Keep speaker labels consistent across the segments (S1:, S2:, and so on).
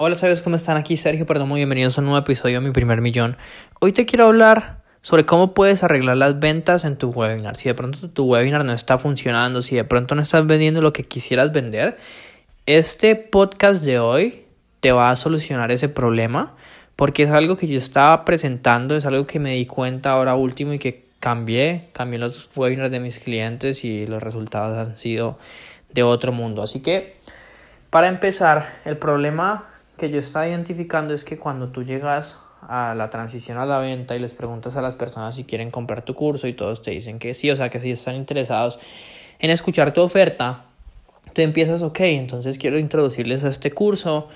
S1: Hola, ¿sabes cómo están? Aquí Sergio Perdón, muy bienvenidos a un nuevo episodio de Mi Primer Millón. Hoy te quiero hablar sobre cómo puedes arreglar las ventas en tu webinar. Si de pronto tu webinar no está funcionando, si de pronto no estás vendiendo lo que quisieras vender, este podcast de hoy te va a solucionar ese problema porque es algo que yo estaba presentando, es algo que me di cuenta ahora último y que cambié, cambié los webinars de mis clientes y los resultados han sido de otro mundo. Así que para empezar, el problema que yo estaba identificando es que cuando tú llegas a la transición a la venta y les preguntas a las personas si quieren comprar tu curso y todos te dicen que sí, o sea que si están interesados en escuchar tu oferta, tú empiezas, ok, entonces quiero introducirles a este curso,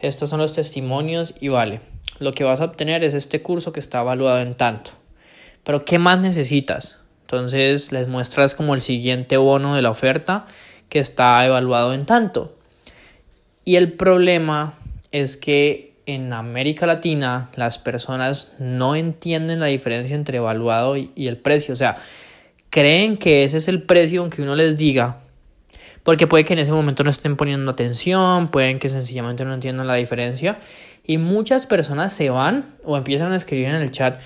S1: estos son los testimonios y vale, lo que vas a obtener es este curso que está evaluado en tanto. Pero ¿qué más necesitas? Entonces les muestras como el siguiente bono de la oferta que está evaluado en tanto. Y el problema es que en América Latina las personas no entienden la diferencia entre evaluado y, el precio. O sea, creen que ese es el precio aunque uno les diga. Porque puede que en ese momento no estén poniendo atención, pueden que sencillamente no entiendan la diferencia. Y muchas personas se van o empiezan a escribir en el chat,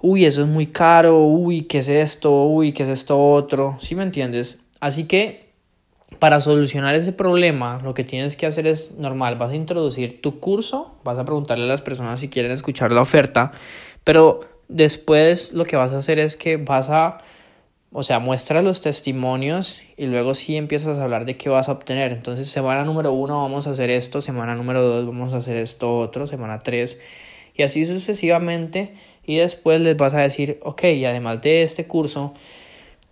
S1: uy, eso es muy caro, uy, ¿qué es esto? Uy, ¿qué es esto otro? ¿Sí me entiendes? Así que para solucionar ese problema, lo que tienes que hacer es normal, vas a introducir tu curso, vas a preguntarle a las personas si quieren escuchar la oferta, pero después lo que vas a hacer es que vas a, o sea, muestra los testimonios y luego sí empiezas a hablar de qué vas a obtener. Entonces, semana número uno vamos a hacer esto, semana número dos vamos a hacer esto otro, semana tres y así sucesivamente. Y después les vas a decir, ok, y además de este curso,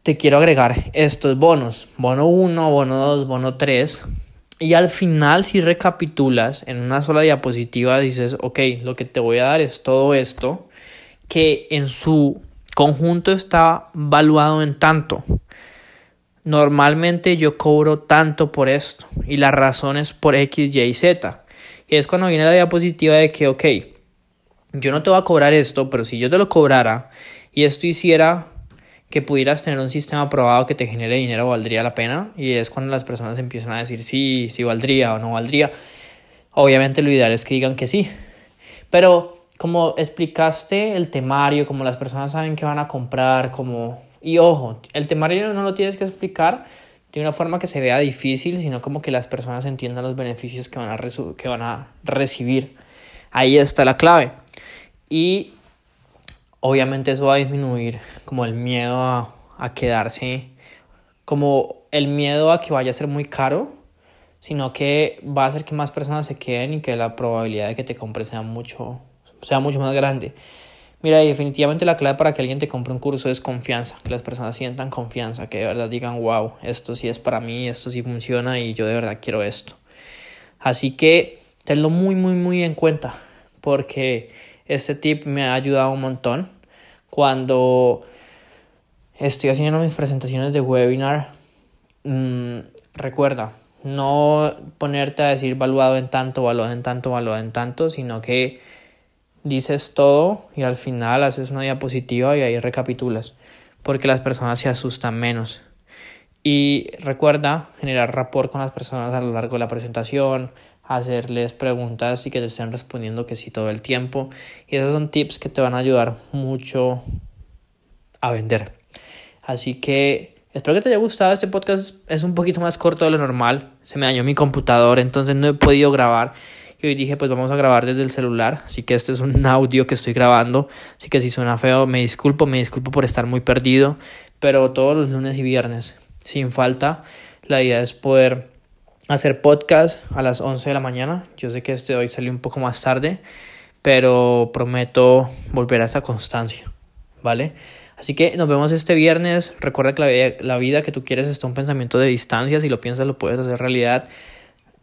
S1: te quiero agregar estos bonos, bono 1, bono 2, bono 3. Y al final, si recapitulas en una sola diapositiva, dices, ok, lo que te voy a dar es todo esto, que en su conjunto está valuado en tanto. Normalmente yo cobro tanto por esto y la razón es por X, Y, Z. Y es cuando viene la diapositiva de que, ok, yo no te voy a cobrar esto, pero si yo te lo cobrara y esto hiciera que pudieras tener un sistema probado que te genere dinero valdría la pena y es cuando las personas empiezan a decir sí, sí valdría o no valdría. Obviamente lo ideal es que digan que sí. Pero como explicaste el temario, como las personas saben que van a comprar, como... Y ojo, el temario no lo tienes que explicar de una forma que se vea difícil, sino como que las personas entiendan los beneficios que van a, que van a recibir. Ahí está la clave. Y obviamente eso va a disminuir como el miedo a, quedarse, como el miedo a que vaya a ser muy caro, sino que va a hacer que más personas se queden y que la probabilidad de que te compre sea mucho, sea mucho más grande. Mira, definitivamente la clave para que alguien te compre un curso es confianza, que las personas sientan confianza, que de verdad digan, wow, esto sí es para mí, esto sí funciona y yo de verdad quiero esto. Así que tenlo muy, muy, muy en cuenta, porque este tip me ha ayudado un montón. Cuando estoy haciendo mis presentaciones de webinar, mm, recuerda, no ponerte a decir valuado en tanto, valuado en tanto, valuado en tanto, sino que dices todo y al final haces una diapositiva y ahí recapitulas, porque las personas se asustan menos. Y recuerda generar rapport con las personas a lo largo de la presentación, hacerles preguntas y que te estén respondiendo que sí todo el tiempo. Y esos son tips que te van a ayudar mucho a vender. Así que espero que te haya gustado. Este podcast es un poquito más corto de lo normal. Se me dañó mi computador, entonces no he podido grabar. Y hoy dije, pues vamos a grabar desde el celular. Así que este es un audio que estoy grabando. Así que si suena feo, me disculpo, me disculpo por estar muy perdido. Pero todos los lunes y viernes, sin falta, la idea es poder hacer podcast a las 11 de la mañana. Yo sé que este hoy salió un poco más tarde, pero prometo volver a esta constancia, ¿vale? Así que nos vemos este viernes. Recuerda que la vida, la vida que tú quieres está un pensamiento de distancia. Si lo piensas, lo puedes hacer realidad.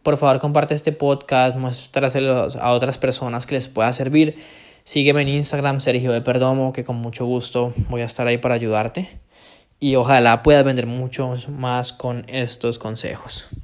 S1: Por favor, comparte este podcast, muéstraselo a otras personas que les pueda servir. Sígueme en Instagram, Sergio de Perdomo, que con mucho gusto voy a estar ahí para ayudarte. Y ojalá puedas vender mucho más con estos consejos.